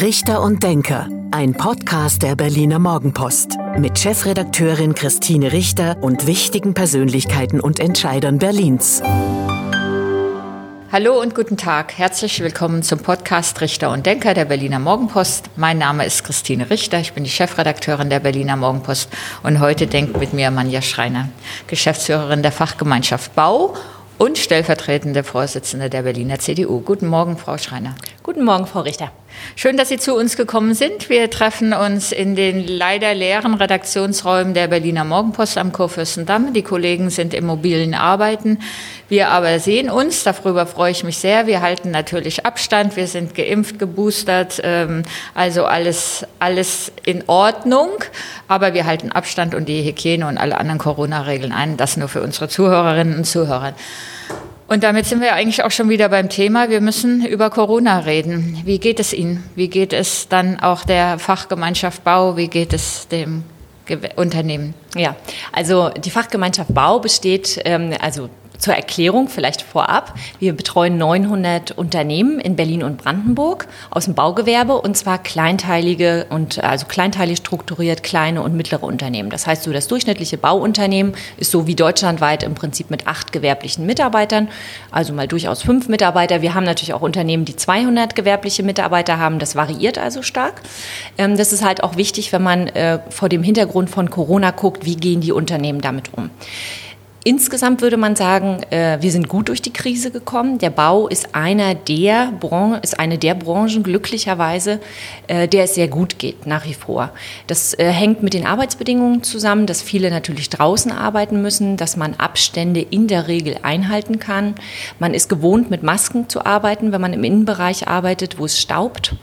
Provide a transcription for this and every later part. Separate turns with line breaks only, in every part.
Richter und Denker, ein Podcast der Berliner Morgenpost mit Chefredakteurin Christine Richter und wichtigen Persönlichkeiten und Entscheidern Berlins.
Hallo und guten Tag. Herzlich willkommen zum Podcast Richter und Denker der Berliner Morgenpost. Mein Name ist Christine Richter. Ich bin die Chefredakteurin der Berliner Morgenpost und heute denkt mit mir Manja Schreiner, Geschäftsführerin der Fachgemeinschaft Bau und stellvertretende Vorsitzende der Berliner CDU. Guten Morgen, Frau Schreiner.
Guten Morgen, Frau Richter.
Schön, dass Sie zu uns gekommen sind. Wir treffen uns in den leider leeren Redaktionsräumen der Berliner Morgenpost am Kurfürstendamm. Die Kollegen sind im mobilen Arbeiten. Wir aber sehen uns, darüber freue ich mich sehr. Wir halten natürlich Abstand, wir sind geimpft, geboostert, ähm, also alles, alles in Ordnung. Aber wir halten Abstand und die Hygiene und alle anderen Corona-Regeln ein. Das nur für unsere Zuhörerinnen und Zuhörer. Und damit sind wir eigentlich auch schon wieder beim Thema. Wir müssen über Corona reden. Wie geht es Ihnen? Wie geht es dann auch der Fachgemeinschaft Bau? Wie geht es dem Unternehmen?
Ja, also die Fachgemeinschaft Bau besteht, ähm, also zur Erklärung vielleicht vorab. Wir betreuen 900 Unternehmen in Berlin und Brandenburg aus dem Baugewerbe und zwar kleinteilige und also kleinteilig strukturiert kleine und mittlere Unternehmen. Das heißt, so das durchschnittliche Bauunternehmen ist so wie deutschlandweit im Prinzip mit acht gewerblichen Mitarbeitern, also mal durchaus fünf Mitarbeiter. Wir haben natürlich auch Unternehmen, die 200 gewerbliche Mitarbeiter haben. Das variiert also stark. Ähm, das ist halt auch wichtig, wenn man äh, vor dem Hintergrund von Corona guckt, wie gehen die Unternehmen damit um. Insgesamt würde man sagen, äh, wir sind gut durch die Krise gekommen. Der Bau ist einer der Bran ist eine der Branchen glücklicherweise, äh, der es sehr gut geht nach wie vor. Das äh, hängt mit den Arbeitsbedingungen zusammen, dass viele natürlich draußen arbeiten müssen, dass man Abstände in der Regel einhalten kann. Man ist gewohnt, mit Masken zu arbeiten, wenn man im Innenbereich arbeitet, wo es staubt.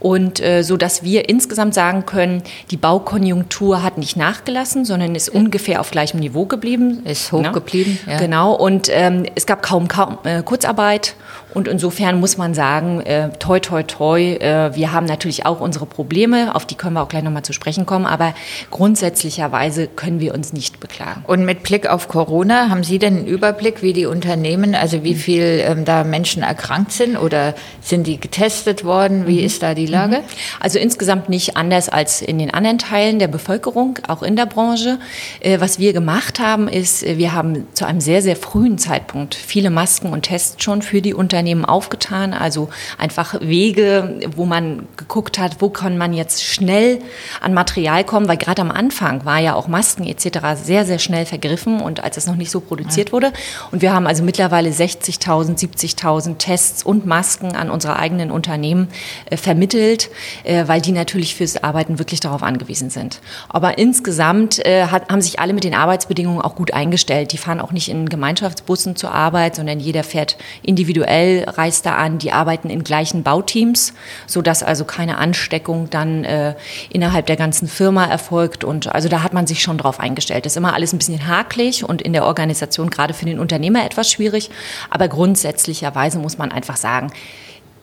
Und so dass wir insgesamt sagen können, die Baukonjunktur hat nicht nachgelassen, sondern ist ungefähr auf gleichem Niveau geblieben.
Ist genau. geblieben.
Ja. Genau, und ähm, es gab kaum, kaum äh, Kurzarbeit. Und insofern muss man sagen, äh, toi, toi, toi, äh, wir haben natürlich auch unsere Probleme, auf die können wir auch gleich nochmal zu sprechen kommen, aber grundsätzlicherweise können wir uns nicht beklagen.
Und mit Blick auf Corona, haben Sie denn einen Überblick, wie die Unternehmen, also wie viel ähm, da Menschen erkrankt sind oder sind die getestet worden? Wie mhm. ist da die Lage? Mhm.
Also insgesamt nicht anders als in den anderen Teilen der Bevölkerung, auch in der Branche. Äh, was wir gemacht haben, ist, äh, wir haben zu einem sehr, sehr frühen Zeitpunkt viele Masken und Tests schon für die Unternehmen aufgetan. Also einfach Wege, wo man geguckt hat, wo kann man jetzt schnell an Material kommen, weil gerade am Anfang war ja auch Masken etc. sehr, sehr schnell vergriffen und als es noch nicht so produziert ja. wurde. Und wir haben also mittlerweile 60.000, 70.000 Tests und Masken an unsere eigenen Unternehmen äh, vermittelt, äh, weil die natürlich fürs Arbeiten wirklich darauf angewiesen sind. Aber insgesamt äh, hat, haben sich alle mit den Arbeitsbedingungen auch gut eingestellt die fahren auch nicht in Gemeinschaftsbussen zur Arbeit, sondern jeder fährt individuell, reist da an. Die arbeiten in gleichen Bauteams, sodass also keine Ansteckung dann äh, innerhalb der ganzen Firma erfolgt. Und also da hat man sich schon drauf eingestellt. Das ist immer alles ein bisschen hakelig und in der Organisation gerade für den Unternehmer etwas schwierig. Aber grundsätzlicherweise muss man einfach sagen,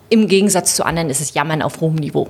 im Gegensatz zu anderen ist es Jammern auf hohem Niveau.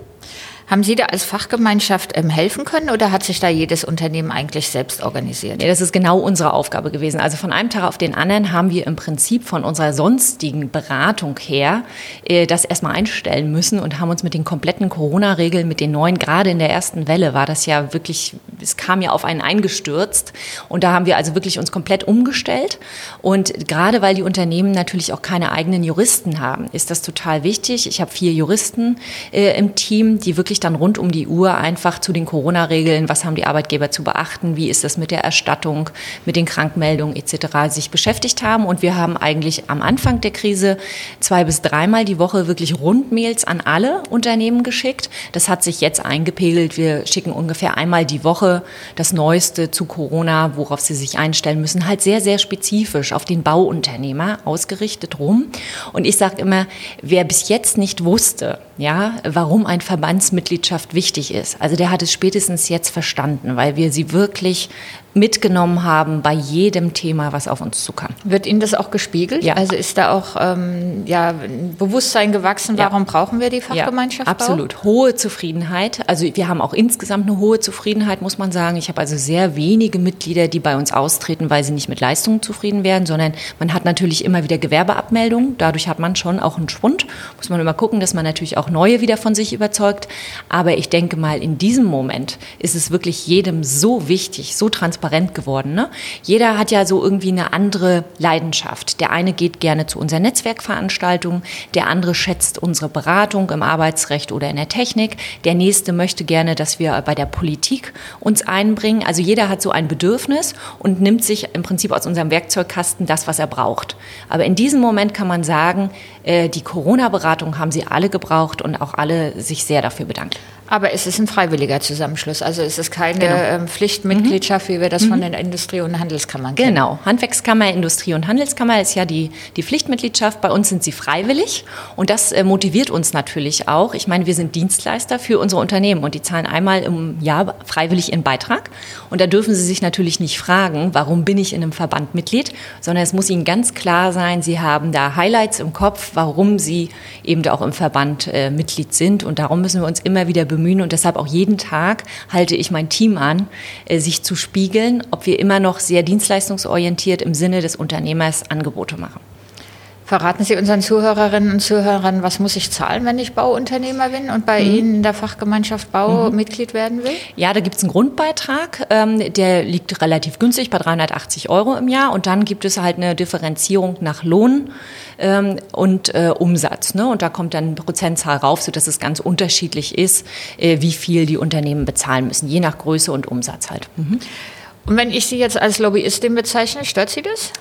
Haben Sie da als Fachgemeinschaft ähm, helfen können oder hat sich da jedes Unternehmen eigentlich selbst organisiert?
Nee, das ist genau unsere Aufgabe gewesen. Also von einem Tag auf den anderen haben wir im Prinzip von unserer sonstigen Beratung her äh, das erstmal einstellen müssen und haben uns mit den kompletten Corona-Regeln, mit den neuen, gerade in der ersten Welle war das ja wirklich, es kam ja auf einen eingestürzt und da haben wir also wirklich uns komplett umgestellt und gerade weil die Unternehmen natürlich auch keine eigenen Juristen haben, ist das total wichtig. Ich habe vier Juristen äh, im Team, die wirklich dann rund um die Uhr einfach zu den Corona-Regeln, was haben die Arbeitgeber zu beachten, wie ist das mit der Erstattung, mit den Krankmeldungen etc. sich beschäftigt haben. Und wir haben eigentlich am Anfang der Krise zwei bis dreimal die Woche wirklich Rundmails an alle Unternehmen geschickt. Das hat sich jetzt eingepegelt. Wir schicken ungefähr einmal die Woche das Neueste zu Corona, worauf sie sich einstellen müssen, halt sehr, sehr spezifisch auf den Bauunternehmer ausgerichtet rum. Und ich sage immer, wer bis jetzt nicht wusste, ja, warum ein Verbandsmitglied Mitgliedschaft wichtig ist. Also der hat es spätestens jetzt verstanden, weil wir sie wirklich mitgenommen haben bei jedem Thema, was auf uns zukam.
Wird Ihnen das auch gespiegelt?
Ja.
Also ist da auch ähm, ja, ein Bewusstsein gewachsen,
Ja.
warum brauchen wir die Fachgemeinschaft?
Ja, absolut. Hohe Zufriedenheit. Also wir haben auch insgesamt eine hohe Zufriedenheit, muss man sagen. Ich habe also sehr wenige Mitglieder, die bei uns austreten, weil sie nicht mit Leistungen zufrieden werden, sondern man hat natürlich immer wieder Gewerbeabmeldungen. Dadurch hat man schon auch einen Schwund. Muss man immer gucken, dass man natürlich auch neue wieder von sich überzeugt. Aber ich denke mal, in diesem Moment ist es wirklich jedem so wichtig, so transparent geworden. Ne? Jeder hat ja so irgendwie eine andere Leidenschaft. Der eine geht gerne zu unseren Netzwerkveranstaltungen, der andere schätzt unsere Beratung im Arbeitsrecht oder in der Technik, der nächste möchte gerne, dass wir bei der Politik uns einbringen. Also jeder hat so ein Bedürfnis und nimmt sich im Prinzip aus unserem Werkzeugkasten das, was er braucht. Aber in diesem Moment kann man sagen, äh, die Corona-Beratung haben sie alle gebraucht und auch alle sich sehr dafür bedankt.
Aber es ist ein freiwilliger Zusammenschluss. Also es ist keine
Genau.
ähm, Pflichtmitgliedschaft, wie wir das von den Industrie- und Handelskammern kennen.
Genau, Handwerkskammer, Industrie- und Handelskammer ist ja die, die Pflichtmitgliedschaft. Bei uns sind sie freiwillig und das äh, motiviert uns natürlich auch. Ich meine, wir sind Dienstleister für unsere Unternehmen und die zahlen einmal im Jahr freiwillig ihren Beitrag. Und da dürfen sie sich natürlich nicht fragen, warum bin ich in einem Verband Mitglied, sondern es muss ihnen ganz klar sein, sie haben da Highlights im Kopf, warum sie eben auch im Verband äh, Mitglied sind. Und darum müssen wir uns immer wieder bemühen und deshalb auch jeden Tag halte ich mein Team an, äh, sich zu spiegeln, ob wir immer noch sehr dienstleistungsorientiert im Sinne des Unternehmers Angebote machen.
Verraten Sie unseren Zuhörerinnen und Zuhörern, was muss ich zahlen, wenn ich Bauunternehmer bin und bei Ihnen in der Fachgemeinschaft Bau Mitglied werden will?
Ja, da gibt es einen Grundbeitrag, ähm, der liegt relativ günstig bei 380 Euro im Jahr und dann gibt es halt eine Differenzierung nach Lohn ähm, und äh, Umsatz. Ne? Und da kommt dann eine Prozentzahl rauf, sodass es ganz unterschiedlich ist, äh, wie viel die Unternehmen bezahlen müssen, je nach Größe und Umsatz halt. Mhm.
Und wenn ich Sie jetzt als Lobbyistin bezeichne, stört Sie das?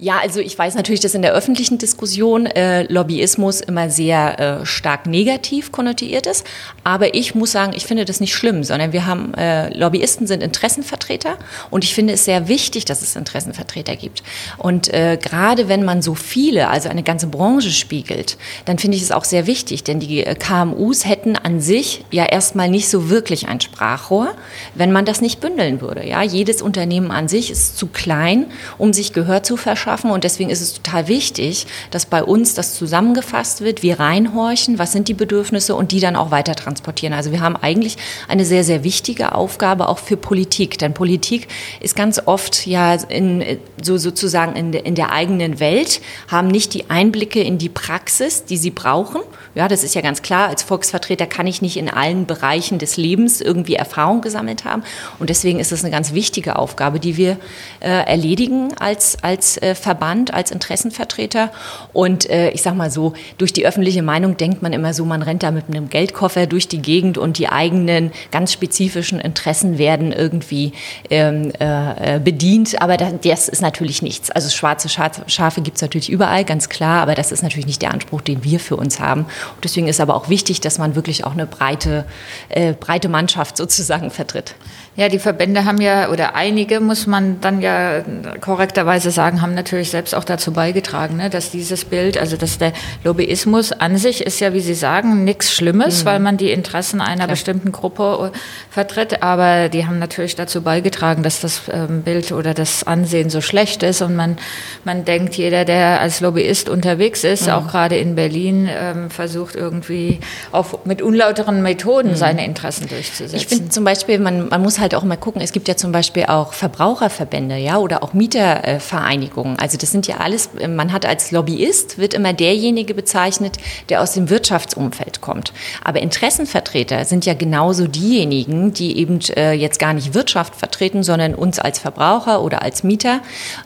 Ja, also ich weiß natürlich, dass in der öffentlichen Diskussion äh, Lobbyismus immer sehr äh, stark negativ konnotiert ist. Aber ich muss sagen, ich finde das nicht schlimm, sondern wir haben äh, Lobbyisten sind Interessenvertreter und ich finde es sehr wichtig, dass es Interessenvertreter gibt. Und äh, gerade wenn man so viele, also eine ganze Branche spiegelt, dann finde ich es auch sehr wichtig, denn die äh, KMUs hätten an sich ja erstmal nicht so wirklich ein Sprachrohr, wenn man das nicht bündeln würde. Ja, jedes Unternehmen an sich ist zu klein, um sich Gehör zu verschaffen. Und deswegen ist es total wichtig, dass bei uns das zusammengefasst wird, wir reinhorchen, was sind die Bedürfnisse und die dann auch weiter transportieren. Also wir haben eigentlich eine sehr, sehr wichtige Aufgabe auch für Politik. Denn Politik ist ganz oft ja in, so sozusagen in, in der eigenen Welt, haben nicht die Einblicke in die Praxis, die sie brauchen. Ja, das ist ja ganz klar. Als Volksvertreter kann ich nicht in allen Bereichen des Lebens irgendwie Erfahrung gesammelt haben. Und deswegen ist es eine ganz wichtige Aufgabe, die wir äh, erledigen als, als äh, Verband, als Interessenvertreter. Und äh, ich sag mal so, durch die öffentliche Meinung denkt man immer so, man rennt da mit einem Geldkoffer durch die Gegend und die eigenen ganz spezifischen Interessen werden irgendwie ähm, äh, bedient. Aber das, das ist natürlich nichts. Also schwarze Schafe gibt es natürlich überall, ganz klar. Aber das ist natürlich nicht der Anspruch, den wir für uns haben. Und deswegen ist aber auch wichtig, dass man wirklich auch eine breite, äh, breite Mannschaft sozusagen vertritt.
Ja, die Verbände haben ja, oder einige, muss man dann ja korrekterweise sagen, haben natürlich selbst auch dazu beigetragen, ne, dass dieses Bild, also dass der Lobbyismus an sich ist ja, wie Sie sagen, nichts Schlimmes, mhm. weil man die Interessen einer Klar. bestimmten Gruppe vertritt, aber die haben natürlich dazu beigetragen, dass das ähm, Bild oder das Ansehen so schlecht ist und man, man denkt, jeder, der als Lobbyist unterwegs ist, mhm. auch gerade in Berlin, ähm, versucht irgendwie auch mit unlauteren Methoden mhm. seine Interessen durchzusetzen.
Ich finde zum Beispiel, man, man muss halt auch mal gucken, es gibt ja zum Beispiel auch Verbraucherverbände, ja, oder auch Mietervereinigungen. Also das sind ja alles, man hat als Lobbyist, wird immer derjenige bezeichnet, der aus dem Wirtschaftsumfeld kommt. Aber Interessenvertreter sind ja genauso diejenigen, die eben äh, jetzt gar nicht Wirtschaft vertreten, sondern uns als Verbraucher oder als Mieter.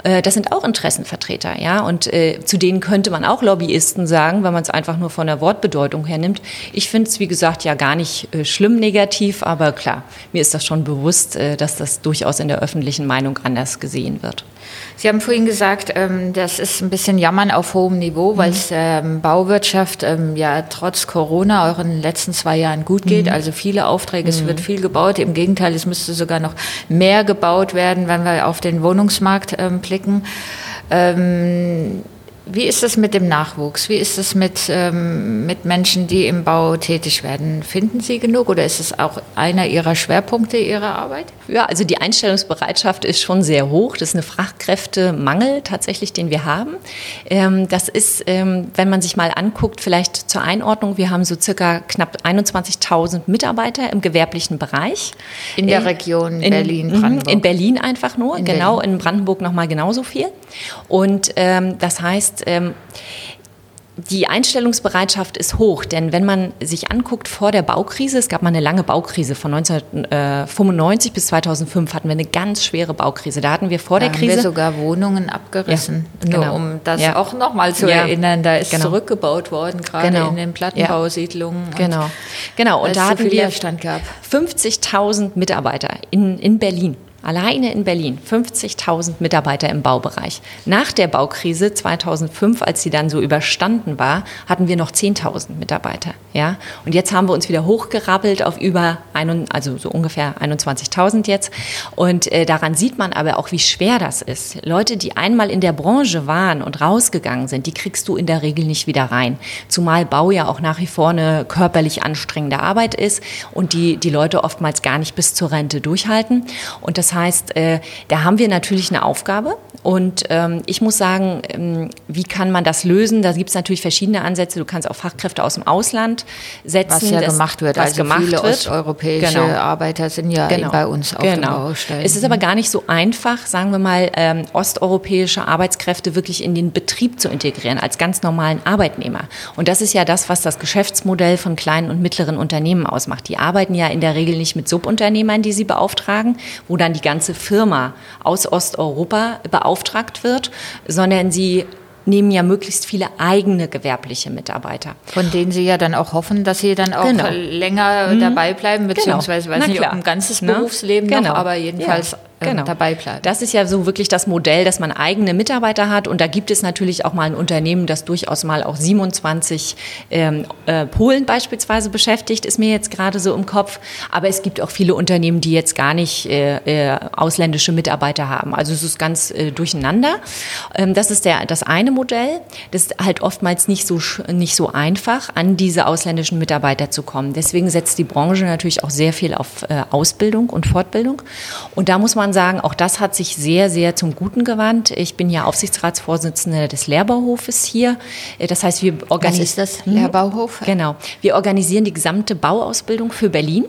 Äh, das sind auch Interessenvertreter, ja. Und äh, zu denen könnte man auch Lobbyisten sagen, wenn man es einfach nur von der Wortbedeutung her nimmt. Ich finde es, wie gesagt, ja gar nicht schlimm negativ, aber klar, mir ist das schon bewusst, äh, dass das durchaus in der öffentlichen Meinung anders gesehen wird.
Sie haben vorhin gesagt, ähm, das ist ein bisschen Jammern auf hohem Niveau, weil es ähm, Bauwirtschaft ähm, ja trotz Corona auch in den letzten zwei Jahren gut geht. Mhm. Also viele Aufträge, mhm. es wird viel gebaut. Im Gegenteil, es müsste sogar noch mehr gebaut werden, wenn wir auf den Wohnungsmarkt blicken. Ähm, Wie ist es mit dem Nachwuchs? Wie ist es mit, ähm, mit Menschen, die im Bau tätig werden? Finden Sie genug oder ist es auch einer Ihrer Schwerpunkte Ihrer Arbeit?
Ja, also die Einstellungsbereitschaft ist schon sehr hoch. Das ist ein Fachkräftemangel tatsächlich, den wir haben. Ähm, das ist, ähm, wenn man sich mal anguckt, vielleicht zur Einordnung, wir haben so circa knapp 21.000 Mitarbeiter im gewerblichen Bereich.
In der Region Berlin-Brandenburg?
Mhm, in Berlin einfach nur, in genau. Berlin. In Brandenburg nochmal genauso viel. Und ähm, das heißt, ähm, die Einstellungsbereitschaft ist hoch, denn wenn man sich anguckt vor der Baukrise, es gab mal eine lange Baukrise von 1995 bis 2005 hatten wir eine ganz schwere Baukrise. Da hatten wir vor
da
der Krise
haben wir sogar Wohnungen abgerissen, ja, genau. nur um das ja. auch nochmal zu ja. erinnern. Da ist genau. zurückgebaut worden, gerade genau. in den Plattenbausiedlungen.
Genau, genau. Und da hatten wir 50.000 Mitarbeiter in, in Berlin. Alleine in Berlin 50.000 Mitarbeiter im Baubereich. Nach der Baukrise 2005, als sie dann so überstanden war, hatten wir noch 10.000 Mitarbeiter. Ja? Und jetzt haben wir uns wieder hochgerappelt auf über, ein, also so ungefähr 21.000 jetzt. Und äh, daran sieht man aber auch, wie schwer das ist. Leute, die einmal in der Branche waren und rausgegangen sind, die kriegst du in der Regel nicht wieder rein. Zumal Bau ja auch nach wie vor eine körperlich anstrengende Arbeit ist und die, die Leute oftmals gar nicht bis zur Rente durchhalten. Und das heißt, äh, da haben wir natürlich eine Aufgabe. Und ähm, ich muss sagen, ähm, wie kann man das lösen? Da gibt es natürlich verschiedene Ansätze. Du kannst auch Fachkräfte aus dem Ausland setzen.
Was ja das, gemacht wird.
Was
also
gemacht
viele
wird.
osteuropäische genau. Arbeiter sind ja genau. bei uns auf genau. den Baustellen.
Es ist aber gar nicht so einfach, sagen wir mal, ähm, osteuropäische Arbeitskräfte wirklich in den Betrieb zu integrieren als ganz normalen Arbeitnehmer. Und das ist ja das, was das Geschäftsmodell von kleinen und mittleren Unternehmen ausmacht. Die arbeiten ja in der Regel nicht mit Subunternehmern, die sie beauftragen, wo dann die ganze Firma aus Osteuropa beauftragt wird, sondern sie nehmen ja möglichst viele eigene gewerbliche Mitarbeiter.
Von denen Sie ja dann auch hoffen, dass sie dann auch genau. länger mhm. dabei bleiben, genau. beziehungsweise genau. weiß nicht, ob ein ganzes ne? Berufsleben genau. noch, aber jedenfalls ja genau. dabei bleibt.
Das ist ja so wirklich das Modell, dass man eigene Mitarbeiter hat. Und da gibt es natürlich auch mal ein Unternehmen, das durchaus mal auch 27 ähm, äh, Polen beispielsweise beschäftigt, ist mir jetzt gerade so im Kopf. Aber es gibt auch viele Unternehmen, die jetzt gar nicht äh, äh, ausländische Mitarbeiter haben. Also es ist ganz äh, durcheinander. Ähm, das ist der, das eine Modell. Das ist halt oftmals nicht so, nicht so einfach, an diese ausländischen Mitarbeiter zu kommen. Deswegen setzt die Branche natürlich auch sehr viel auf äh, Ausbildung und Fortbildung. Und da muss man sagen, auch das hat sich sehr, sehr zum Guten gewandt. Ich bin ja Aufsichtsratsvorsitzende des Lehrbauhofes hier. Äh, das heißt, wir organisieren.
Ist das? Hm? Lehrbauhof?
Genau. Wir organisieren die gesamte Bauausbildung für Berlin.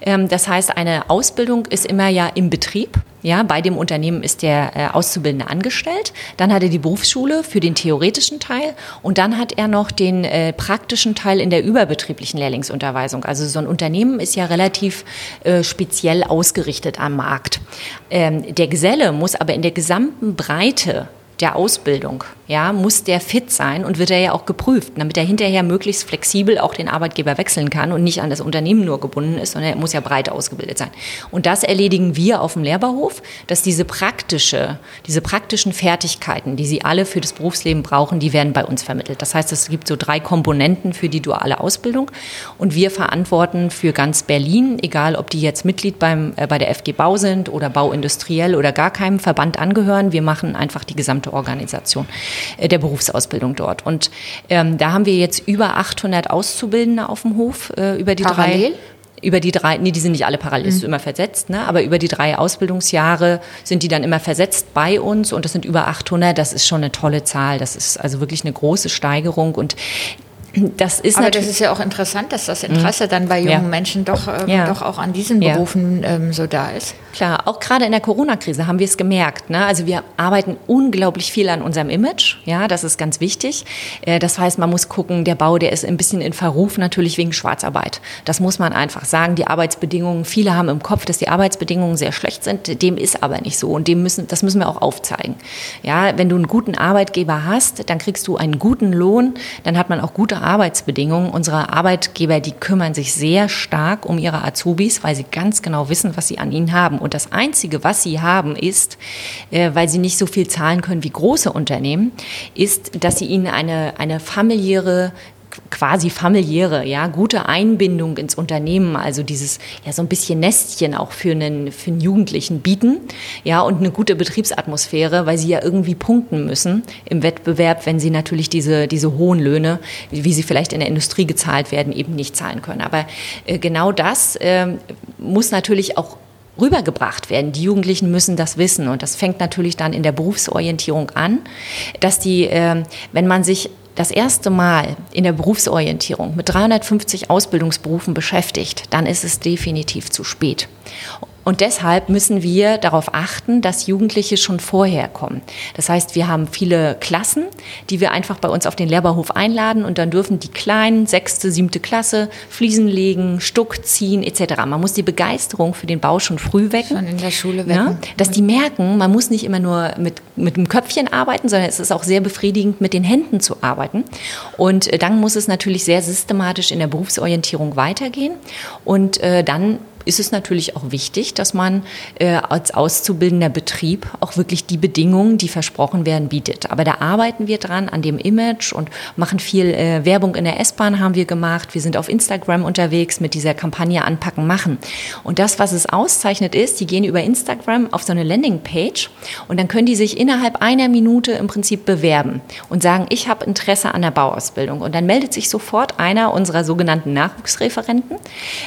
Ähm, das heißt, eine Ausbildung ist immer ja im Betrieb. Ja, bei dem Unternehmen ist der äh, Auszubildende angestellt. Dann hat er die Berufsschule für den theoretischen Teil und dann hat er noch den äh, praktischen Teil in der überbetrieblichen Lehrlingsunterweisung. Also so ein Unternehmen ist ja relativ äh, speziell ausgerichtet am Markt. Ähm, der Geselle muss aber in der gesamten Breite der Ausbildung, ja, muss der fit sein und wird er ja auch geprüft, damit er hinterher möglichst flexibel auch den Arbeitgeber wechseln kann und nicht an das Unternehmen nur gebunden ist, sondern er muss ja breit ausgebildet sein. Und das erledigen wir auf dem Lehrbauhof, dass diese praktische, diese praktischen Fertigkeiten, die sie alle für das Berufsleben brauchen, die werden bei uns vermittelt. Das heißt, es gibt so drei Komponenten für die duale Ausbildung und wir verantworten für ganz Berlin, egal ob die jetzt Mitglied beim, äh, bei der FG Bau sind oder Bauindustriell oder gar keinem Verband angehören. Wir machen einfach die gesamte gesamte Organisation äh, der Berufsausbildung dort. Und ähm, da haben wir jetzt über 800 Auszubildende auf dem Hof äh, über die
Parallel?
drei über die drei, nee, die sind nicht alle parallel, mhm. immer versetzt, ne? aber über die drei Ausbildungsjahre sind die dann immer versetzt bei uns und das sind über 800, das ist schon eine tolle Zahl, das ist also wirklich eine große Steigerung und das ist
Aber das ist ja auch interessant, dass das Interesse mhm. dann bei jungen ja. Menschen doch, ähm, ja. doch auch an diesen Berufen ja. ähm, so da ist.
Klar, auch gerade in der Corona-Krise haben wir es gemerkt. Ne? Also wir arbeiten unglaublich viel an unserem Image. Ja, das ist ganz wichtig. Äh, das heißt, man muss gucken, der Bau, der ist ein bisschen in Verruf natürlich wegen Schwarzarbeit. Das muss man einfach sagen. Die Arbeitsbedingungen, viele haben im Kopf, dass die Arbeitsbedingungen sehr schlecht sind. Dem ist aber nicht so. Und dem müssen, das müssen wir auch aufzeigen. Ja, wenn du einen guten Arbeitgeber hast, dann kriegst du einen guten Lohn, dann hat man auch gute Arbeitsbedingungen. Unsere Arbeitgeber, die kümmern sich sehr stark um ihre Azubis, weil sie ganz genau wissen, was sie an ihnen haben. Und das Einzige, was sie haben, ist, äh, weil sie nicht so viel zahlen können wie große Unternehmen, ist, dass sie ihnen eine, eine familiäre quasi familiäre, ja, gute Einbindung ins Unternehmen, also dieses, ja, so ein bisschen Nestchen auch für einen, für einen Jugendlichen bieten, ja, und eine gute Betriebsatmosphäre, weil sie ja irgendwie punkten müssen im Wettbewerb, wenn sie natürlich diese, diese hohen Löhne, wie sie vielleicht in der Industrie gezahlt werden, eben nicht zahlen können. Aber äh, genau das äh, muss natürlich auch rübergebracht werden. Die Jugendlichen müssen das wissen und das fängt natürlich dann in der Berufsorientierung an, dass die, äh, wenn man sich das erste Mal in der Berufsorientierung mit 350 Ausbildungsberufen beschäftigt, dann ist es definitiv zu spät. Und deshalb müssen wir darauf achten, dass Jugendliche schon vorher kommen. Das heißt, wir haben viele Klassen, die wir einfach bei uns auf den Lehrbauhof einladen und dann dürfen die kleinen, sechste, siebte Klasse Fliesen legen, Stuck ziehen etc. Man muss die Begeisterung für den Bau schon früh wecken.
Schon in der Schule wecken. Ja,
dass die merken, man muss nicht immer nur mit, mit dem Köpfchen arbeiten, sondern es ist auch sehr befriedigend, mit den Händen zu arbeiten. Und äh, dann muss es natürlich sehr systematisch in der Berufsorientierung weitergehen. Und äh, dann ist es natürlich auch wichtig, dass man äh, als auszubildender Betrieb auch wirklich die Bedingungen, die versprochen werden, bietet. Aber da arbeiten wir dran an dem Image und machen viel äh, Werbung in der S-Bahn haben wir gemacht. Wir sind auf Instagram unterwegs mit dieser Kampagne Anpacken machen. Und das, was es auszeichnet, ist, die gehen über Instagram auf so eine Landingpage und dann können die sich innerhalb einer Minute im Prinzip bewerben und sagen, ich habe Interesse an der Bauausbildung. Und dann meldet sich sofort einer unserer sogenannten Nachwuchsreferenten.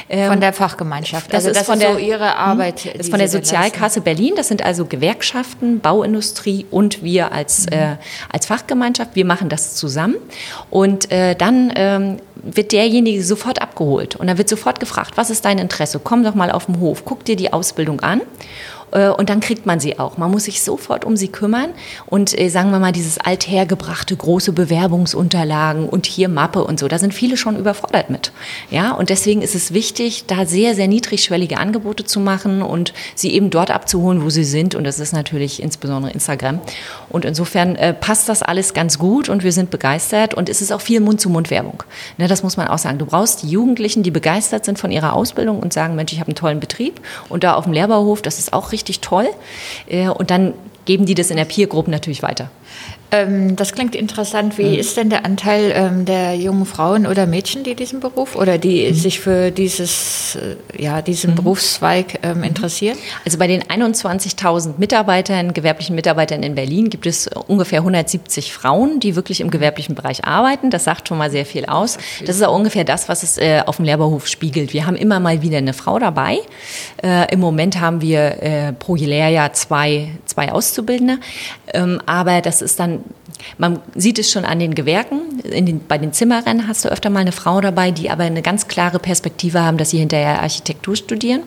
Ähm, von der Fachgemeinschaft.
Das, also das ist von der, so Ihre Arbeit. Das ist von der Sozialkasse Berlin. Das sind also Gewerkschaften, Bauindustrie und wir als, mhm. äh, als Fachgemeinschaft. Wir machen das zusammen. Und äh, dann ähm, wird derjenige sofort abgeholt. Und dann wird sofort gefragt, was ist dein Interesse? Komm doch mal auf den Hof, guck dir die Ausbildung an. Äh, und dann kriegt man sie auch. Man muss sich sofort um sie kümmern und äh, sagen wir mal dieses althergebrachte große Bewerbungsunterlagen und hier Mappe und so, da sind viele schon überfordert mit. Ja, und deswegen ist es wichtig, da sehr, sehr niedrigschwellige Angebote zu machen und sie eben dort abzuholen, wo sie sind. Und das ist natürlich insbesondere Instagram. Und insofern äh, passt das alles ganz gut und wir sind begeistert und es ist auch viel Mund-zu-Mund-Werbung. Ne, das muss man auch sagen. Du brauchst die Jugendlichen, die begeistert sind von ihrer Ausbildung und sagen, Mensch, ich habe einen tollen Betrieb und da auf dem Lehrbauhof, das ist auch richtig richtig toll. Äh, und dann geben die das in der Peer-Gruppe natürlich weiter.
Ähm, das klingt interessant. Wie mhm. ist denn der Anteil ähm, der jungen Frauen oder Mädchen, die diesen Beruf oder die mhm. sich für dieses, äh, ja, diesen mhm. Berufszweig ähm, mhm. interessieren?
Also bei den 21.000 Mitarbeitern, gewerblichen Mitarbeitern in Berlin gibt es ungefähr 170 Frauen, die wirklich im gewerblichen Bereich arbeiten. Das sagt schon mal sehr viel aus. Das ist auch ungefähr das, was es äh, auf dem Lehrberhof spiegelt. Wir haben immer mal wieder eine Frau dabei. Äh, Im Moment haben wir äh, pro Lehrjahr zwei, zwei Auszubildende. Ähm, aber das ist dann man sieht es schon an den Gewerken. Den, bei den Zimmerern hast du öfter mal eine Frau dabei, die aber eine ganz klare Perspektive haben, dass sie hinterher Architektur studieren.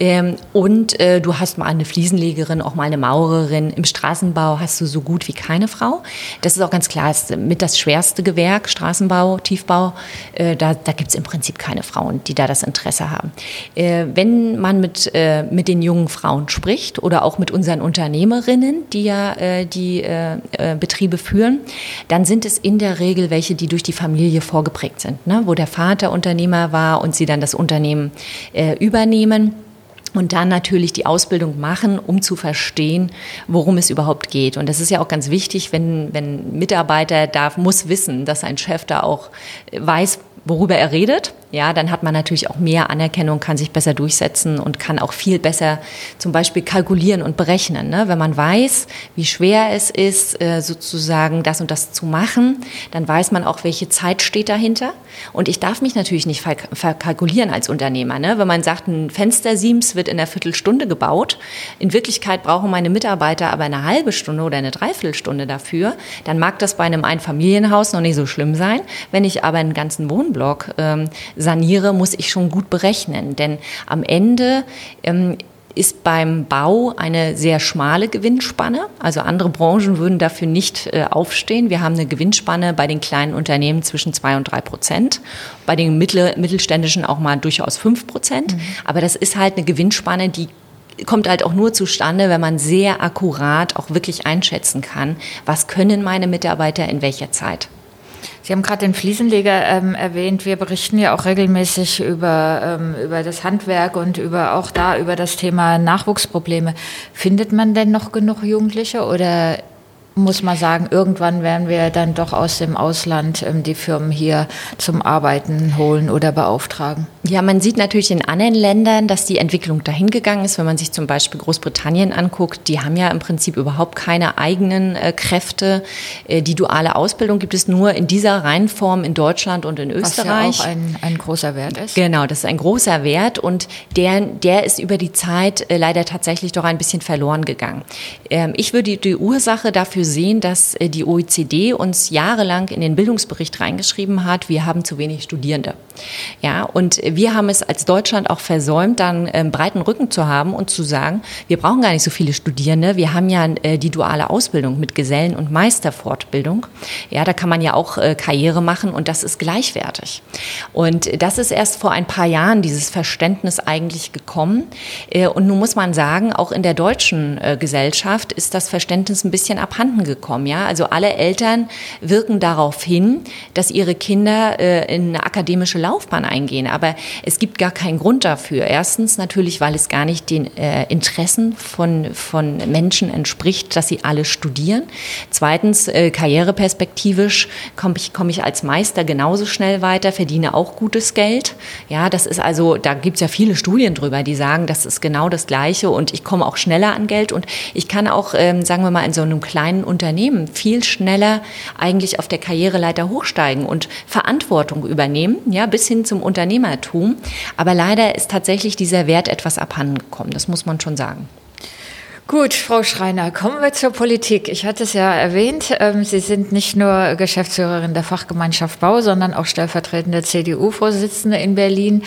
Ähm, und äh, du hast mal eine Fliesenlegerin, auch mal eine Maurerin. Im Straßenbau hast du so gut wie keine Frau. Das ist auch ganz klar, ist mit das schwerste Gewerk, Straßenbau, Tiefbau. Äh, da da gibt es im Prinzip keine Frauen, die da das Interesse haben. Äh, wenn man mit, äh, mit den jungen Frauen spricht oder auch mit unseren Unternehmerinnen, die ja äh, die äh, Betriebe führen, dann sind es in der Regel welche, die durch die Familie vorgeprägt sind, ne? wo der Vater Unternehmer war und sie dann das Unternehmen äh, übernehmen und dann natürlich die Ausbildung machen, um zu verstehen, worum es überhaupt geht. Und das ist ja auch ganz wichtig, wenn, wenn Mitarbeiter darf, muss wissen, dass ein Chef da auch weiß, worüber er redet ja, dann hat man natürlich auch mehr Anerkennung, kann sich besser durchsetzen und kann auch viel besser zum Beispiel kalkulieren und berechnen. Ne? Wenn man weiß, wie schwer es ist, äh, sozusagen das und das zu machen, dann weiß man auch, welche Zeit steht dahinter. Und ich darf mich natürlich nicht verkalkulieren als Unternehmer. Ne? Wenn man sagt, ein Fenstersims wird in einer Viertelstunde gebaut, in Wirklichkeit brauchen meine Mitarbeiter aber eine halbe Stunde oder eine Dreiviertelstunde dafür, dann mag das bei einem Einfamilienhaus noch nicht so schlimm sein. Wenn ich aber einen ganzen Wohnblock ähm, saniere, muss ich schon gut berechnen. Denn am Ende ähm, ist beim Bau eine sehr schmale Gewinnspanne. Also andere Branchen würden dafür nicht äh, aufstehen. Wir haben eine Gewinnspanne bei den kleinen Unternehmen zwischen zwei und drei Prozent, bei den mittel, mittelständischen auch mal durchaus fünf Prozent. Mhm. Aber das ist halt eine Gewinnspanne, die kommt halt auch nur zustande, wenn man sehr akkurat auch wirklich einschätzen kann, was können meine Mitarbeiter in welcher Zeit.
Sie haben gerade den Fliesenleger ähm, erwähnt. Wir berichten ja auch regelmäßig über, ähm, über das Handwerk und über auch da über das Thema Nachwuchsprobleme. Findet man denn noch genug Jugendliche oder muss man sagen, irgendwann werden wir dann doch aus dem Ausland ähm, die Firmen hier zum Arbeiten holen oder beauftragen.
Ja, man sieht natürlich in anderen Ländern, dass die Entwicklung dahin gegangen ist. Wenn man sich zum Beispiel Großbritannien anguckt, die haben ja im Prinzip überhaupt keine eigenen äh, Kräfte. Äh, die duale Ausbildung gibt es nur in dieser Reihenform in Deutschland und in Österreich. Was
ja auch ein, ein großer Wert ist.
Genau, das ist ein großer Wert und der, der ist über die Zeit äh, leider tatsächlich doch ein bisschen verloren gegangen. Ähm, ich würde die, die Ursache dafür sehen, dass äh, die OECD uns jahrelang in den Bildungsbericht reingeschrieben hat, wir haben zu wenig Studierende. Ja, und wir haben es als Deutschland auch versäumt, dann ähm, breiten Rücken zu haben und zu sagen, wir brauchen gar nicht so viele Studierende. Wir haben ja äh, die duale Ausbildung mit Gesellen- und Meisterfortbildung. Ja, da kann man ja auch äh, Karriere machen und das ist gleichwertig. Und das ist erst vor ein paar Jahren dieses Verständnis eigentlich gekommen. Und nun muss man sagen, auch in der deutschen Gesellschaft ist das Verständnis ein bisschen abhanden gekommen. Ja, also alle Eltern wirken darauf hin, dass ihre Kinder in eine akademische Laufbahn eingehen. Aber es gibt gar keinen Grund dafür. Erstens natürlich, weil es gar nicht den äh, Interessen von, von Menschen entspricht, dass sie alle studieren. Zweitens, äh, karriereperspektivisch komme ich, komm ich als Meister genauso schnell weiter, verdiene auch gutes Geld. Ja, das ist also, da gibt es ja viele Studien drüber, die sagen, das ist genau das Gleiche und ich komme auch schneller an Geld und ich kann auch, ähm, sagen wir mal, in so einem kleinen Unternehmen viel schneller eigentlich auf der Karriereleiter hochsteigen und Verantwortung übernehmen, ja, bis hin zum Unternehmertum. Aber leider ist tatsächlich dieser Wert etwas abhandengekommen, das muss man schon sagen.
Gut, Frau Schreiner, kommen wir zur Politik. Ich hatte es ja erwähnt, ähm, Sie sind nicht nur Geschäftsführerin der Fachgemeinschaft Bau, sondern auch stellvertretende CDU-Vorsitzende in Berlin.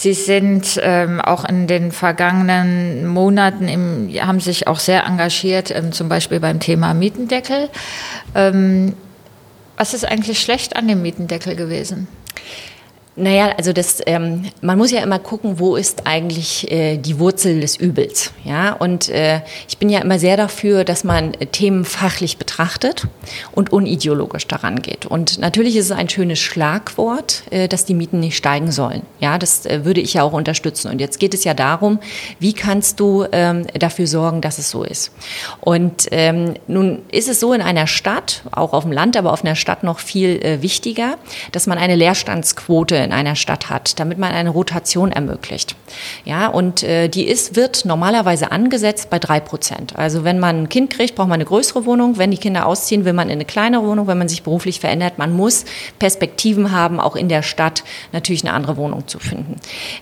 Sie sind ähm, auch in den vergangenen Monaten im, haben sich auch sehr engagiert, ähm, zum Beispiel beim Thema Mietendeckel. Ähm, was ist eigentlich schlecht an dem Mietendeckel gewesen?
Naja, also das, ähm, man muss ja immer gucken, wo ist eigentlich äh, die Wurzel des Übels. Ja? Und äh, ich bin ja immer sehr dafür, dass man äh, Themen fachlich betrachtet und unideologisch daran geht. Und natürlich ist es ein schönes Schlagwort, äh, dass die Mieten nicht steigen sollen. Ja, das äh, würde ich ja auch unterstützen. Und jetzt geht es ja darum, wie kannst du ähm, dafür sorgen, dass es so ist. Und ähm, nun ist es so in einer Stadt, auch auf dem Land, aber auf einer Stadt noch viel äh, wichtiger, dass man eine Leerstandsquote in einer Stadt hat, damit man eine Rotation ermöglicht. Ja, und äh, die ist, wird normalerweise angesetzt bei drei Prozent. Also wenn man ein Kind kriegt, braucht man eine größere Wohnung. Wenn die Kinder ausziehen, will man in eine kleinere Wohnung. Wenn man sich beruflich verändert, man muss Perspektiven haben, auch in der Stadt natürlich eine andere Wohnung zu finden.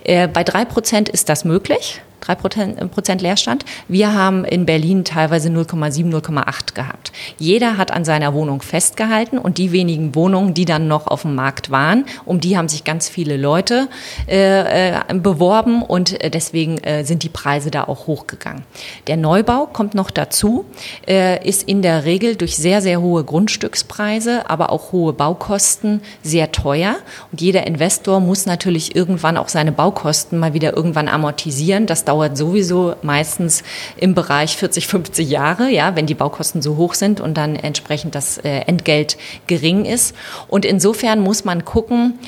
Äh, bei drei Prozent ist das möglich drei Prozent Leerstand. Wir haben in Berlin teilweise 0,7, 0,8 gehabt. Jeder hat an seiner Wohnung festgehalten und die wenigen Wohnungen, die dann noch auf dem Markt waren, um die haben sich ganz viele Leute äh, äh beworben und äh, deswegen äh, sind die Preise da auch hochgegangen. Der Neubau kommt noch dazu, äh, ist in der Regel durch sehr, sehr hohe Grundstückspreise, aber auch hohe Baukosten sehr teuer und jeder Investor muss natürlich irgendwann auch seine Baukosten mal wieder irgendwann amortisieren. Das dauert sowieso meistens im Bereich 40, 50 Jahre, ja, wenn die Baukosten so hoch sind und dann entsprechend das äh, Entgelt gering ist. Und insofern muss man gucken,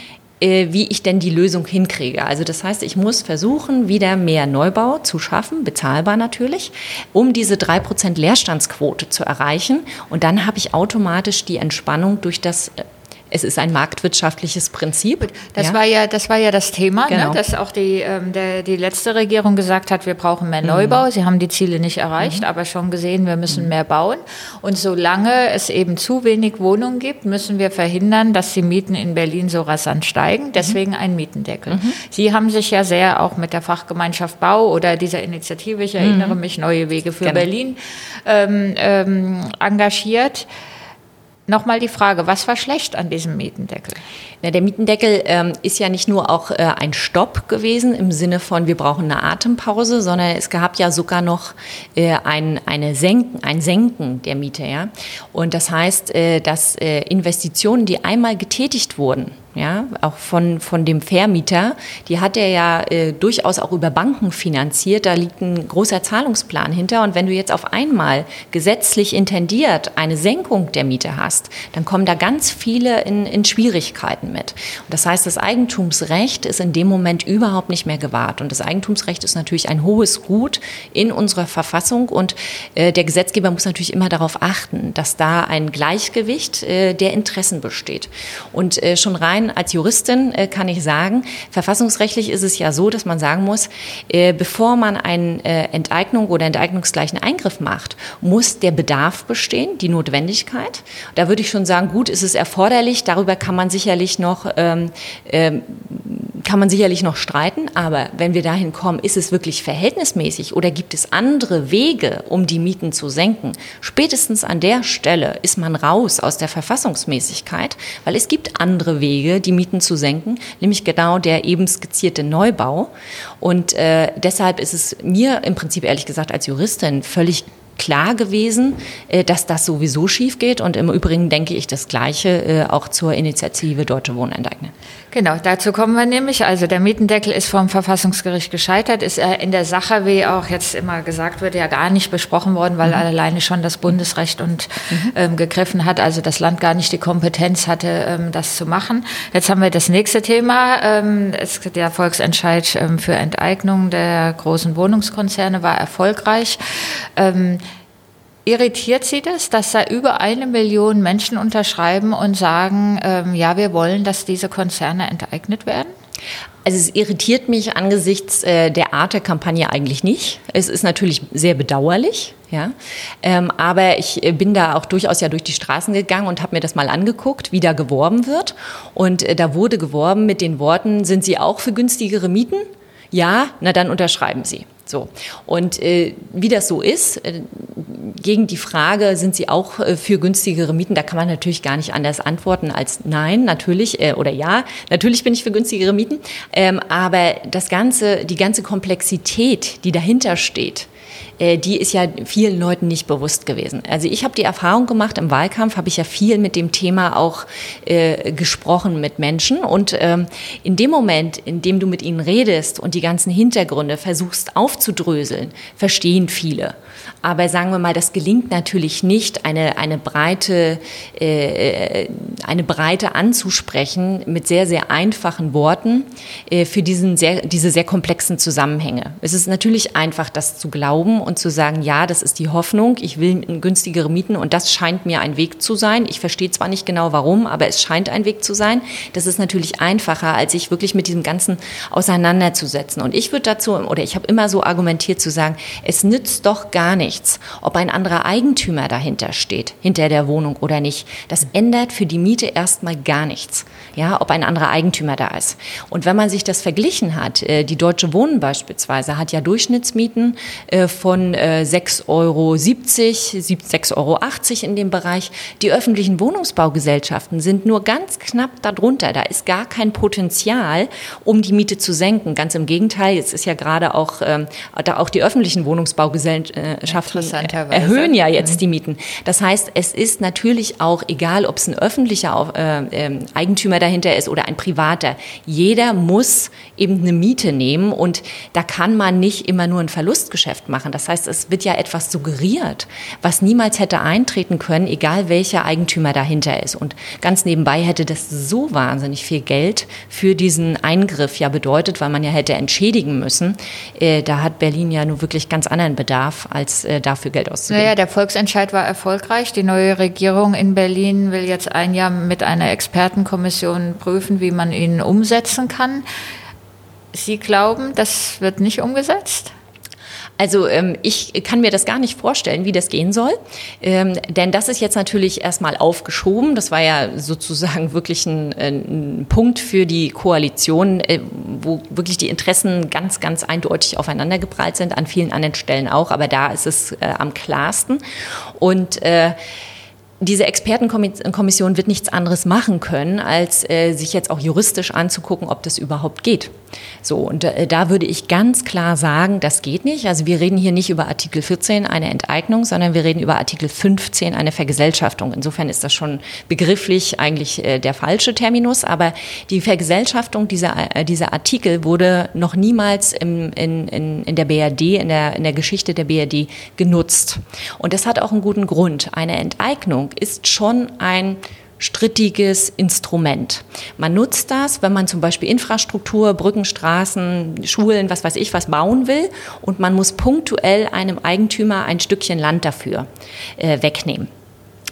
äh, wie ich denn die Lösung hinkriege. Also das heißt, ich muss versuchen, wieder mehr Neubau zu schaffen, bezahlbar natürlich, um diese drei Prozent Leerstandsquote zu erreichen. Und dann habe ich automatisch die Entspannung durch das äh, es ist ein marktwirtschaftliches Prinzip.
Das ja. war ja, das war ja das Thema, ne? genau. ne? dass auch die, ähm, der, die letzte Regierung gesagt hat, wir brauchen mehr Neubau. Mhm. Sie haben die Ziele nicht erreicht, mhm. aber schon gesehen, wir müssen mhm. mehr bauen. Und solange es eben zu wenig Wohnungen gibt, müssen wir verhindern, dass die Mieten in Berlin so rasant steigen. Mhm. Deswegen ein Mietendeckel. Mhm. Sie haben sich ja sehr auch mit der Fachgemeinschaft Bau oder dieser Initiative, ich erinnere mhm. mich, Neue Wege für genau. Berlin, ähm, ähm, engagiert. Nochmal die Frage, was war schlecht an diesem Mietendeckel?
Na, der Mietendeckel ähm, ist ja nicht nur auch äh, ein Stopp gewesen im Sinne von, wir brauchen eine Atempause, sondern es gab ja sogar noch äh, ein, eine Senken, ein Senken der Miete. Ja? Und das heißt, äh, dass äh, Investitionen, die einmal getätigt wurden, ja, auch von, von dem Vermieter, die hat er ja äh, durchaus auch über Banken finanziert. Da liegt ein großer Zahlungsplan hinter. Und wenn du jetzt auf einmal gesetzlich intendiert eine Senkung der Miete hast, dann kommen da ganz viele in, in Schwierigkeiten mit. Und das heißt, das Eigentumsrecht ist in dem Moment überhaupt nicht mehr gewahrt. Und das Eigentumsrecht ist natürlich ein hohes Gut in unserer Verfassung. Und äh, der Gesetzgeber muss natürlich immer darauf achten, dass da ein Gleichgewicht äh, der Interessen besteht. Und äh, schon rein rein als Juristin äh, kann ich sagen, verfassungsrechtlich ist es ja so, dass man sagen muss, äh, bevor man eine äh, Enteignung oder enteignungsgleichen Eingriff macht, muss der Bedarf bestehen, die Notwendigkeit. Da würde ich schon sagen, gut, ist es erforderlich, darüber kann man sicherlich noch ähm, ähm, kann man sicherlich noch streiten, aber wenn wir dahin kommen, ist es wirklich verhältnismäßig oder gibt es andere Wege, um die Mieten zu senken? Spätestens an der Stelle ist man raus aus der Verfassungsmäßigkeit, weil es gibt andere Wege, die Mieten zu senken, nämlich genau der eben skizzierte Neubau. Und äh, deshalb ist es mir im Prinzip ehrlich gesagt als Juristin völlig klar gewesen, äh, dass das sowieso schief geht. Und im Übrigen denke ich das Gleiche äh, auch zur Initiative Deutsche Wohnen enteignen.
Genau, dazu kommen wir nämlich. Also der Mietendeckel ist vom Verfassungsgericht gescheitert, ist in der Sache, wie auch jetzt immer gesagt wird, ja gar nicht besprochen worden, weil mhm. alleine schon das Bundesrecht und mhm. ähm, gegriffen hat, also das Land gar nicht die Kompetenz hatte, ähm, das zu machen. Jetzt haben wir das nächste Thema. Ähm, es, der Volksentscheid ähm, für Enteignung der großen Wohnungskonzerne war erfolgreich. Ähm, Irritiert Sie das, dass da über eine Million Menschen unterschreiben und sagen, ähm, ja, wir wollen, dass diese Konzerne enteignet werden?
Also es irritiert mich angesichts äh, der Art der Kampagne eigentlich nicht. Es ist natürlich sehr bedauerlich, ja. Ähm, aber ich äh, bin da auch durchaus ja durch die Straßen gegangen und habe mir das mal angeguckt, wie da geworben wird. Und äh, da wurde geworben mit den Worten: Sind Sie auch für günstigere Mieten? Ja, na dann unterschreiben Sie. So. Und äh, wie das so ist, äh, gegen die Frage, sind Sie auch äh, für günstigere Mieten, da kann man natürlich gar nicht anders antworten als nein, natürlich, äh, oder ja, natürlich bin ich für günstigere Mieten. Ähm, aber das ganze, die ganze Komplexität, die dahinter steht, äh, die ist ja vielen Leuten nicht bewusst gewesen. Also ich habe die Erfahrung gemacht, im Wahlkampf habe ich ja viel mit dem Thema auch äh, gesprochen mit Menschen. Und ähm, in dem Moment, in dem du mit ihnen redest und die ganzen Hintergründe versuchst aufzudröseln, verstehen viele. Aber sagen wir mal, das gelingt natürlich nicht, eine, eine, Breite, äh, eine Breite anzusprechen mit sehr, sehr einfachen Worten äh, für diesen sehr, diese sehr komplexen Zusammenhänge. Es ist natürlich einfach, das zu glauben und zu sagen, ja, das ist die Hoffnung, ich will günstigere Mieten und das scheint mir ein Weg zu sein. Ich verstehe zwar nicht genau warum, aber es scheint ein Weg zu sein. Das ist natürlich einfacher, als sich wirklich mit diesem Ganzen auseinanderzusetzen. Und ich würde dazu, oder ich habe immer so argumentiert zu sagen, es nützt doch gar nichts, ob ein anderer Eigentümer dahinter steht, hinter der Wohnung oder nicht. Das ändert für die Miete erstmal gar nichts, ja, ob ein anderer Eigentümer da ist. Und wenn man sich das verglichen hat, äh, die Deutsche Wohnen beispielsweise hat ja Durchschnittsmieten äh, von von 6,70 Euro, 6,80 Euro in dem Bereich. Die öffentlichen Wohnungsbaugesellschaften sind nur ganz knapp darunter. Da ist gar kein Potenzial, um die Miete zu senken. Ganz im Gegenteil, jetzt ist ja gerade auch, ähm, da auch die öffentlichen Wohnungsbaugesellschaften erhöhen ja jetzt die Mieten. Das heißt, es ist natürlich auch egal, ob es ein öffentlicher äh, äh, Eigentümer dahinter ist oder ein privater. Jeder muss eben eine Miete nehmen und da kann man nicht immer nur ein Verlustgeschäft machen. Das heißt, es wird ja etwas suggeriert, was niemals hätte eintreten können, egal welcher Eigentümer dahinter ist. Und ganz nebenbei hätte das so wahnsinnig viel Geld für diesen Eingriff ja bedeutet, weil man ja hätte entschädigen müssen. Äh, da hat Berlin ja nur wirklich ganz anderen Bedarf, als äh, dafür Geld auszugeben.
Naja, der Volksentscheid war erfolgreich. Die neue Regierung in Berlin will jetzt ein Jahr mit einer Expertenkommission prüfen, wie man ihn umsetzen kann. Sie glauben, das wird nicht umgesetzt?
Also ähm, ich kann mir das gar nicht vorstellen, wie das gehen soll. Ähm, denn das ist jetzt natürlich erstmal aufgeschoben. Das war ja sozusagen wirklich ein, ein Punkt für die Koalition, äh, wo wirklich die Interessen ganz, ganz eindeutig aufeinandergeprallt sind, an vielen anderen Stellen auch. Aber da ist es äh, am klarsten. Und äh, diese Expertenkommission wird nichts anderes machen können, als äh, sich jetzt auch juristisch anzugucken, ob das überhaupt geht. So, und äh, da würde ich ganz klar sagen, das geht nicht. Also wir reden hier nicht über Artikel 14, eine Enteignung, sondern wir reden über Artikel 15, eine Vergesellschaftung. Insofern ist das schon begrifflich eigentlich äh, der falsche Terminus, aber die Vergesellschaftung dieser, äh, dieser Artikel wurde noch niemals im, in, in, in der BRD, in der, in der Geschichte der BRD genutzt. Und das hat auch einen guten Grund. Eine Enteignung ist schon ein strittiges Instrument. Man nutzt das, wenn man zum Beispiel Infrastruktur, Brücken, Straßen, Schulen, was weiß ich, was bauen will und man muss punktuell einem Eigentümer ein Stückchen Land dafür äh, wegnehmen.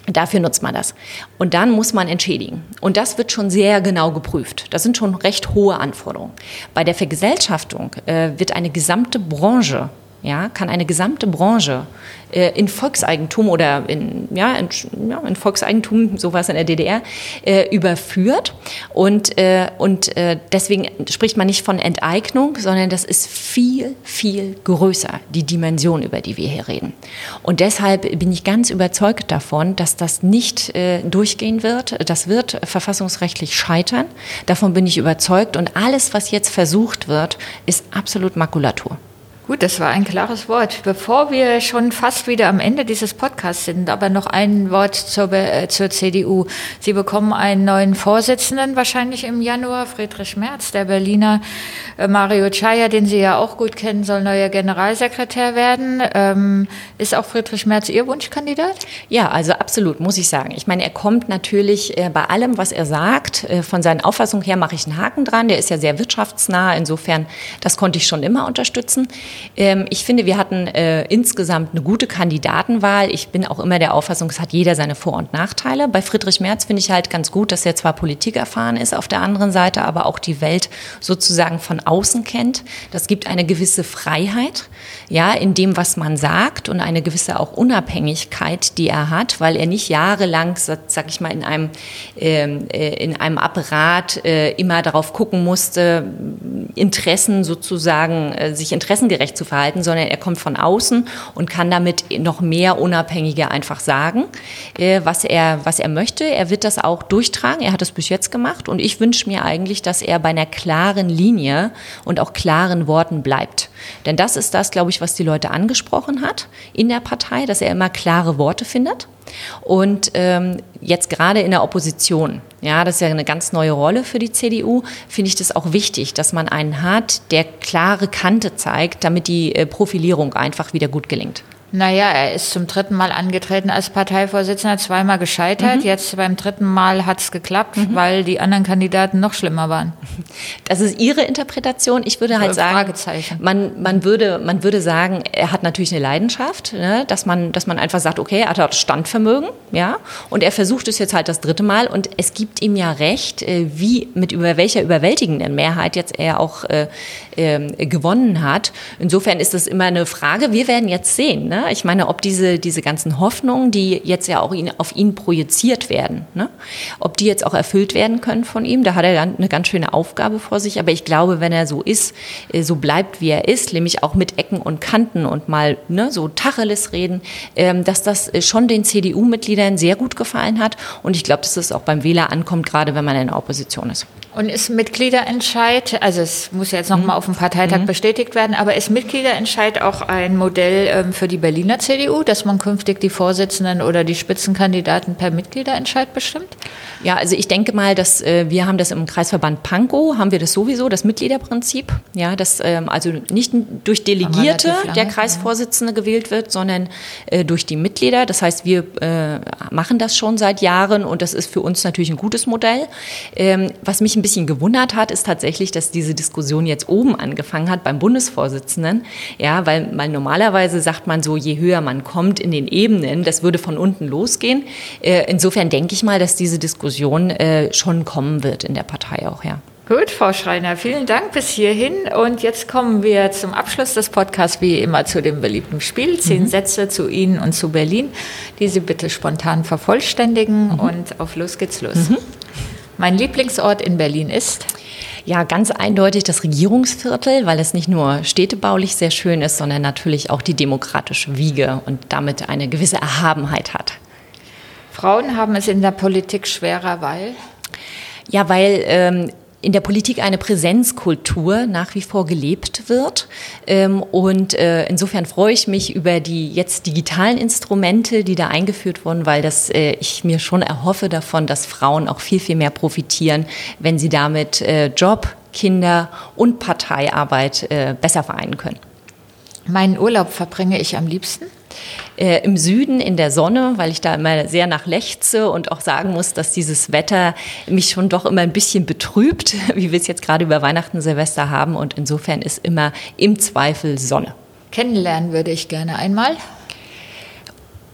Dafür nutzt man das. Und dann muss man entschädigen. Und das wird schon sehr genau geprüft. Das sind schon recht hohe Anforderungen. Bei der Vergesellschaftung äh, wird eine gesamte Branche ja, kann eine gesamte Branche äh, in Volkseigentum oder in, ja, in, ja, in Volkseigentum, sowas in der DDR, äh, überführt. Und, äh, und äh, deswegen spricht man nicht von Enteignung, sondern das ist viel, viel größer, die Dimension, über die wir hier reden. Und deshalb bin ich ganz überzeugt davon, dass das nicht äh, durchgehen wird. Das wird verfassungsrechtlich scheitern. Davon bin ich überzeugt. Und alles, was jetzt versucht wird, ist absolut Makulatur.
Gut, das war ein klares Wort. Bevor wir schon fast wieder am Ende dieses Podcasts sind, aber noch ein Wort zur, äh, zur CDU. Sie bekommen einen neuen Vorsitzenden wahrscheinlich im Januar, Friedrich Merz, der Berliner äh, Mario Chaya, den Sie ja auch gut kennen, soll neuer Generalsekretär werden. Ähm, ist auch Friedrich Merz Ihr Wunschkandidat?
Ja, also absolut, muss ich sagen. Ich meine, er kommt natürlich äh, bei allem, was er sagt, äh, von seinen Auffassungen her mache ich einen Haken dran. Der ist ja sehr wirtschaftsnah. Insofern, das konnte ich schon immer unterstützen. Ähm, ich finde, wir hatten äh, insgesamt eine gute Kandidatenwahl. Ich bin auch immer der Auffassung, es hat jeder seine Vor- und Nachteile. Bei Friedrich Merz finde ich halt ganz gut, dass er zwar Politik erfahren ist auf der anderen Seite, aber auch die Welt sozusagen von außen kennt. Das gibt eine gewisse Freiheit, ja, in dem, was man sagt und eine gewisse auch Unabhängigkeit, die er hat, weil er nicht jahrelang, sag ich mal, in einem, ähm, äh, in einem Apparat äh, immer darauf gucken musste, Interessen sozusagen, äh, sich interessengerecht zu verhalten, sondern er kommt von außen und kann damit noch mehr unabhängiger einfach sagen, äh, was er, was er möchte. Er wird das auch durchtragen. Er hat das bis jetzt gemacht und ich wünsche mir eigentlich, dass er bei einer klaren Linie und auch klaren Worten bleibt. Denn das ist das, glaube ich, was die Leute angesprochen hat in der Partei, dass er immer klare Worte findet. Und ähm, jetzt gerade in der Opposition, ja, das ist ja eine ganz neue Rolle für die CDU, finde ich das auch wichtig, dass man einen hat, der klare Kante zeigt, damit die äh, Profilierung einfach wieder gut gelingt.
Naja, er ist zum dritten Mal angetreten als Parteivorsitzender, zweimal gescheitert. Mhm. Jetzt beim dritten Mal hat es geklappt, mhm. weil die anderen Kandidaten noch schlimmer waren.
Das ist Ihre Interpretation. Ich würde halt sagen, man, man, würde, man würde sagen, er hat natürlich eine Leidenschaft, ne? dass, man, dass man einfach sagt, okay, er hat Standvermögen, ja, und er versucht es jetzt halt das dritte Mal und es gibt ihm ja recht, äh, wie, mit über welcher überwältigenden Mehrheit jetzt er auch äh, äh, gewonnen hat. Insofern ist das immer eine Frage. Wir werden jetzt sehen, ne? Ich meine, ob diese, diese ganzen Hoffnungen, die jetzt ja auch ihn, auf ihn projiziert werden, ne? ob die jetzt auch erfüllt werden können von ihm, da hat er eine ganz schöne Aufgabe vor sich. Aber ich glaube, wenn er so ist, äh, so bleibt, wie er ist, nämlich auch mit Ecken und Kanten und mal ne, so Tacheles reden, ähm, dass das äh, schon den CDU-Mitgliedern sehr gut gefallen hat. Und ich glaube, dass es auch beim Wähler ankommt, gerade wenn man in der Opposition ist.
Und ist Mitgliederentscheid, also es muss jetzt noch mhm. mal auf dem Parteitag mhm. bestätigt werden, aber ist Mitgliederentscheid auch ein Modell ähm, für die Berliner CDU, dass man künftig die Vorsitzenden oder die Spitzenkandidaten per Mitgliederentscheid bestimmt?
Ja, also ich denke mal, dass äh, wir haben das im Kreisverband Pankow, haben wir das sowieso, das Mitgliederprinzip, ja, dass ähm, also nicht durch Delegierte lange, der Kreisvorsitzende ja. gewählt wird, sondern äh, durch die Mitglieder. Das heißt, wir äh, machen das schon seit Jahren und das ist für uns natürlich ein gutes Modell. Ähm, was mich ein bisschen gewundert hat, ist tatsächlich, dass diese Diskussion jetzt oben angefangen hat beim Bundesvorsitzenden, ja, weil, weil normalerweise sagt man so, je höher man kommt in den Ebenen, das würde von unten losgehen. Äh, insofern denke ich mal, dass diese Diskussion Diskussion äh, schon kommen wird in der Partei auch, ja.
Gut, Frau Schreiner, vielen Dank bis hierhin. Und jetzt kommen wir zum Abschluss des Podcasts wie immer zu dem beliebten Spiel. Zehn mhm. Sätze zu Ihnen und zu Berlin, die Sie bitte spontan vervollständigen. Mhm. Und auf los geht's los. Mhm. Mein Lieblingsort in Berlin ist?
Ja, ganz eindeutig das Regierungsviertel, weil es nicht nur städtebaulich sehr schön ist, sondern natürlich auch die demokratische Wiege und damit eine gewisse Erhabenheit hat.
Frauen haben es in der Politik schwerer, weil?
Ja, weil ähm, in der Politik eine Präsenzkultur nach wie vor gelebt wird. Ähm, und äh, insofern freue ich mich über die jetzt digitalen Instrumente, die da eingeführt wurden, weil das äh, ich mir schon erhoffe davon, dass Frauen auch viel, viel mehr profitieren, wenn sie damit äh, Job, Kinder und Parteiarbeit besser vereinen können.
Meinen Urlaub verbringe ich am liebsten?
Äh, im Süden in der Sonne, weil ich da immer sehr nach lechze und auch sagen muss, dass dieses Wetter mich schon doch immer ein bisschen betrübt, wie wir es jetzt gerade über Weihnachten, Silvester haben. Und insofern ist immer im Zweifel Sonne.
Kennenlernen würde ich gerne einmal.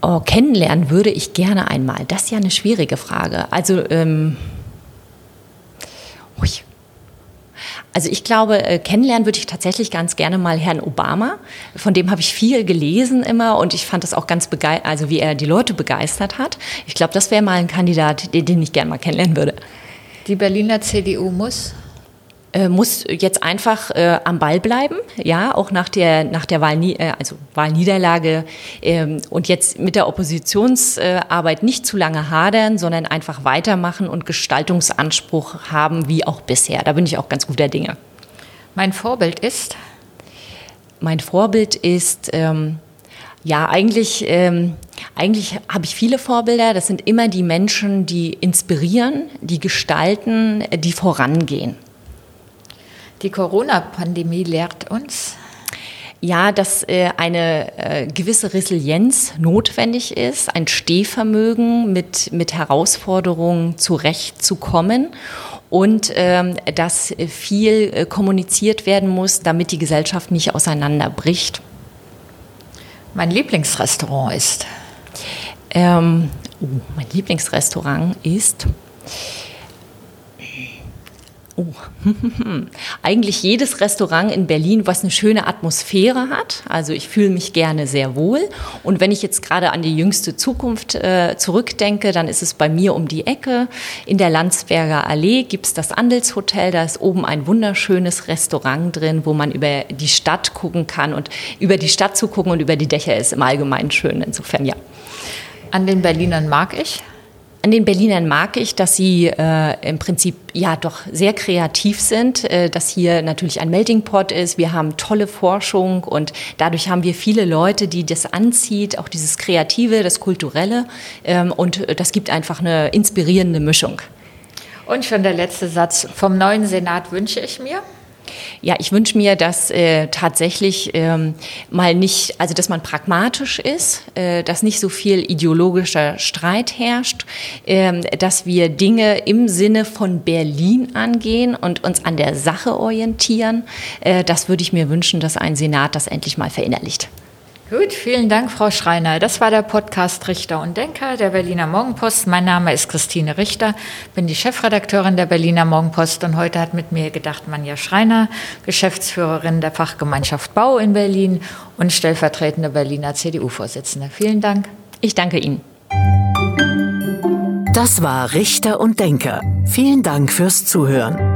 Oh, kennenlernen würde ich gerne einmal. Das ist ja eine schwierige Frage. Also, ähm, ui. Also ich glaube, äh, kennenlernen würde ich tatsächlich ganz gerne mal Herrn Obama. Von dem habe ich viel gelesen immer und ich fand das auch ganz begeistert, also wie er die Leute begeistert hat. Ich glaube, das wäre mal ein Kandidat, den, ich gerne mal kennenlernen würde.
Die Berliner CDU muss
muss jetzt einfach äh, am Ball bleiben, ja, auch nach der, nach der Wahl, äh, also Wahlniederlage ähm, und jetzt mit der Oppositionsarbeit nicht zu lange hadern, sondern einfach weitermachen und Gestaltungsanspruch haben wie auch bisher. Da bin ich auch ganz guter Dinge.
Mein Vorbild ist?
Mein Vorbild ist, ähm, ja, eigentlich, ähm, eigentlich habe ich viele Vorbilder. Das sind immer die Menschen, die inspirieren, die gestalten, die vorangehen.
Die Corona-Pandemie lehrt uns,
ja, dass äh, eine äh, gewisse Resilienz notwendig ist, ein Stehvermögen mit, mit Herausforderungen zurechtzukommen und ähm, dass viel äh, kommuniziert werden muss, damit die Gesellschaft nicht auseinanderbricht.
Mein Lieblingsrestaurant ist?
Ähm, oh, mein Lieblingsrestaurant ist Oh. Eigentlich jedes Restaurant in Berlin, was eine schöne Atmosphäre hat. Also ich fühle mich gerne sehr wohl. Und wenn ich jetzt gerade an die jüngste Zukunft äh, zurückdenke, dann ist es bei mir um die Ecke. In der Landsberger Allee gibt es das Andelshotel. Da ist oben ein wunderschönes Restaurant drin, wo man über die Stadt gucken kann. Und über die Stadt zu gucken und über die Dächer ist im Allgemeinen schön. Insofern ja.
An den Berlinern mag ich.
An den Berlinern mag ich, dass sie äh, im Prinzip ja doch sehr kreativ sind, äh, dass hier natürlich ein Melting Pot ist. Wir haben tolle Forschung und dadurch haben wir viele Leute, die das anzieht, auch dieses Kreative, das Kulturelle. Ähm, und das gibt einfach eine inspirierende Mischung.
Und schon der letzte Satz. Vom neuen Senat wünsche ich mir.
Ja, ich wünsche mir, dass äh, tatsächlich ähm, mal nicht, also dass man pragmatisch ist, äh, dass nicht so viel ideologischer Streit herrscht, äh, dass wir Dinge im Sinne von Berlin angehen und uns an der Sache orientieren. Äh, das würde ich mir wünschen, dass ein Senat das endlich mal verinnerlicht.
Gut, vielen Dank, Frau Schreiner. Das war der Podcast Richter und Denker der Berliner Morgenpost. Mein Name ist Christine Richter, bin die Chefredakteurin der Berliner Morgenpost und heute hat mit mir gedacht Manja Schreiner, Geschäftsführerin der Fachgemeinschaft Bau in Berlin und stellvertretende Berliner CDU-Vorsitzende. Vielen Dank.
Ich danke Ihnen.
Das war Richter und Denker. Vielen Dank fürs Zuhören.